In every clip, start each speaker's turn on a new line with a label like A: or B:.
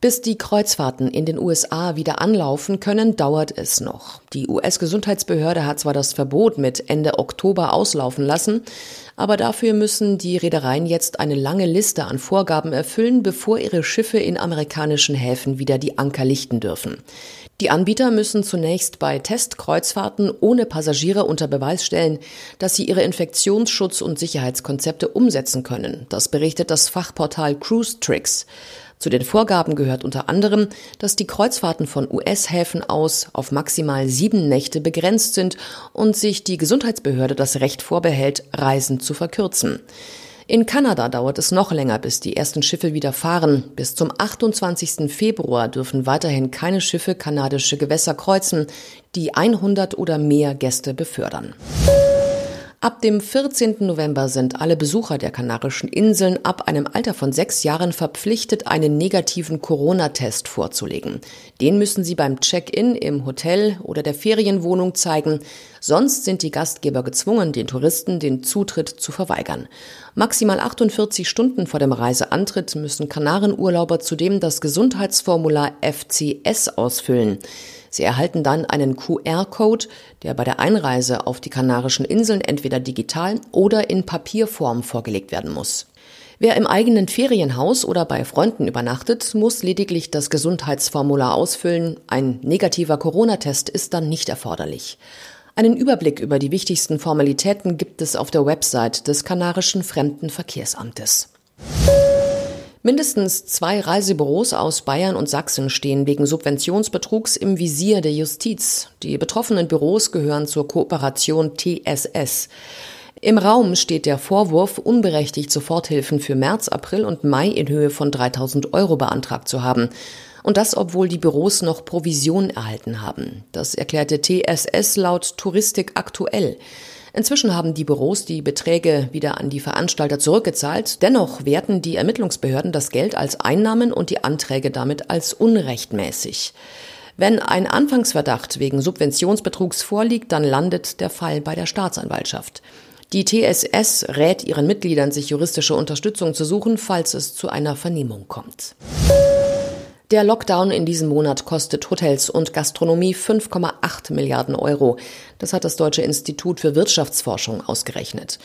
A: Bis die Kreuzfahrten in den USA wieder anlaufen können, dauert es noch. Die US-Gesundheitsbehörde hat zwar das Verbot mit Ende Oktober auslaufen lassen, aber dafür müssen die Reedereien jetzt eine lange Liste an Vorgaben erfüllen, bevor ihre Schiffe in amerikanischen Häfen wieder die Anker lichten dürfen. Die Anbieter müssen zunächst bei Testkreuzfahrten ohne Passagiere unter Beweis stellen, dass sie ihre Infektionsschutz- und Sicherheitskonzepte umsetzen können. Das berichtet das Fachportal Cruise Tricks. Zu den Vorgaben gehört unter anderem, dass die Kreuzfahrten von US-Häfen aus auf maximal sieben Nächte begrenzt sind und sich die Gesundheitsbehörde das Recht vorbehält, Reisen zu verkürzen. In Kanada dauert es noch länger, bis die ersten Schiffe wieder fahren. Bis zum 28. Februar dürfen weiterhin keine Schiffe kanadische Gewässer kreuzen, die 100 oder mehr Gäste befördern. Ab dem 14. November sind alle Besucher der Kanarischen Inseln ab einem Alter von sechs Jahren verpflichtet, einen negativen Corona-Test vorzulegen. Den müssen sie beim Check-in im Hotel oder der Ferienwohnung zeigen. Sonst sind die Gastgeber gezwungen, den Touristen den Zutritt zu verweigern. Maximal 48 Stunden vor dem Reiseantritt müssen Kanarenurlauber zudem das Gesundheitsformular FCS ausfüllen. Sie erhalten dann einen QR-Code, der bei der Einreise auf die Kanarischen Inseln entweder digital oder in Papierform vorgelegt werden muss. Wer im eigenen Ferienhaus oder bei Freunden übernachtet, muss lediglich das Gesundheitsformular ausfüllen. Ein negativer Corona-Test ist dann nicht erforderlich. Einen Überblick über die wichtigsten Formalitäten gibt es auf der Website des Kanarischen Fremdenverkehrsamtes. Mindestens zwei Reisebüros aus Bayern und Sachsen stehen wegen Subventionsbetrugs im Visier der Justiz. Die betroffenen Büros gehören zur Kooperation TSS. Im Raum steht der Vorwurf, unberechtigt Soforthilfen für März, April und Mai in Höhe von 3000 Euro beantragt zu haben. Und das, obwohl die Büros noch Provision erhalten haben. Das erklärte TSS laut Touristik aktuell. Inzwischen haben die Büros die Beträge wieder an die Veranstalter zurückgezahlt. Dennoch werten die Ermittlungsbehörden das Geld als Einnahmen und die Anträge damit als unrechtmäßig. Wenn ein Anfangsverdacht wegen Subventionsbetrugs vorliegt, dann landet der Fall bei der Staatsanwaltschaft. Die TSS rät ihren Mitgliedern, sich juristische Unterstützung zu suchen, falls es zu einer Vernehmung kommt. Der Lockdown in diesem Monat kostet Hotels und Gastronomie 5,8 Milliarden Euro. Das hat das Deutsche Institut für Wirtschaftsforschung ausgerechnet.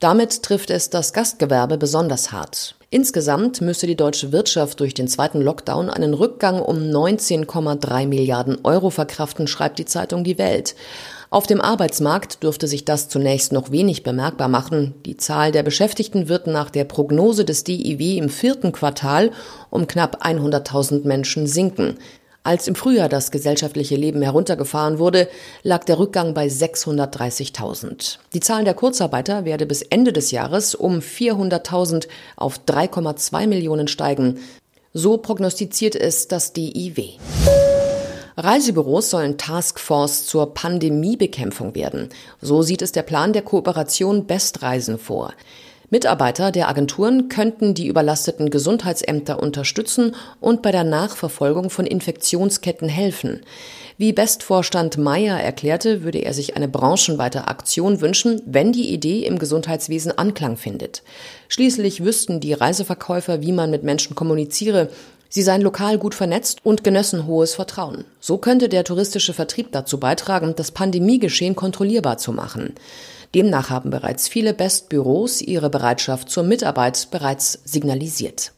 A: Damit trifft es das Gastgewerbe besonders hart. Insgesamt müsste die deutsche Wirtschaft durch den zweiten Lockdown einen Rückgang um 19,3 Milliarden Euro verkraften, schreibt die Zeitung Die Welt. Auf dem Arbeitsmarkt dürfte sich das zunächst noch wenig bemerkbar machen. Die Zahl der Beschäftigten wird nach der Prognose des DIW im vierten Quartal um knapp 100.000 Menschen sinken. Als im Frühjahr das gesellschaftliche Leben heruntergefahren wurde, lag der Rückgang bei 630.000. Die Zahl der Kurzarbeiter werde bis Ende des Jahres um 400.000 auf 3,2 Millionen steigen. So prognostiziert es das DIW. Reisebüros sollen Taskforce zur Pandemiebekämpfung werden. So sieht es der Plan der Kooperation Bestreisen vor. Mitarbeiter der Agenturen könnten die überlasteten Gesundheitsämter unterstützen und bei der Nachverfolgung von Infektionsketten helfen. Wie Bestvorstand Meyer erklärte, würde er sich eine branchenweite Aktion wünschen, wenn die Idee im Gesundheitswesen Anklang findet. Schließlich wüssten die Reiseverkäufer, wie man mit Menschen kommuniziere, Sie seien lokal gut vernetzt und genössen hohes Vertrauen. So könnte der touristische Vertrieb dazu beitragen, das Pandemiegeschehen kontrollierbar zu machen. Demnach haben bereits viele Bestbüros ihre Bereitschaft zur Mitarbeit bereits signalisiert.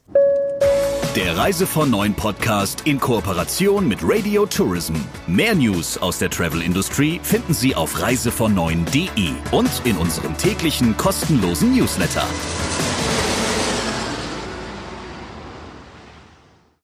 B: Der Reise von Neuen Podcast in Kooperation mit Radio Tourism. Mehr News aus der Travel Industry finden Sie auf reisevon und in unserem täglichen kostenlosen Newsletter.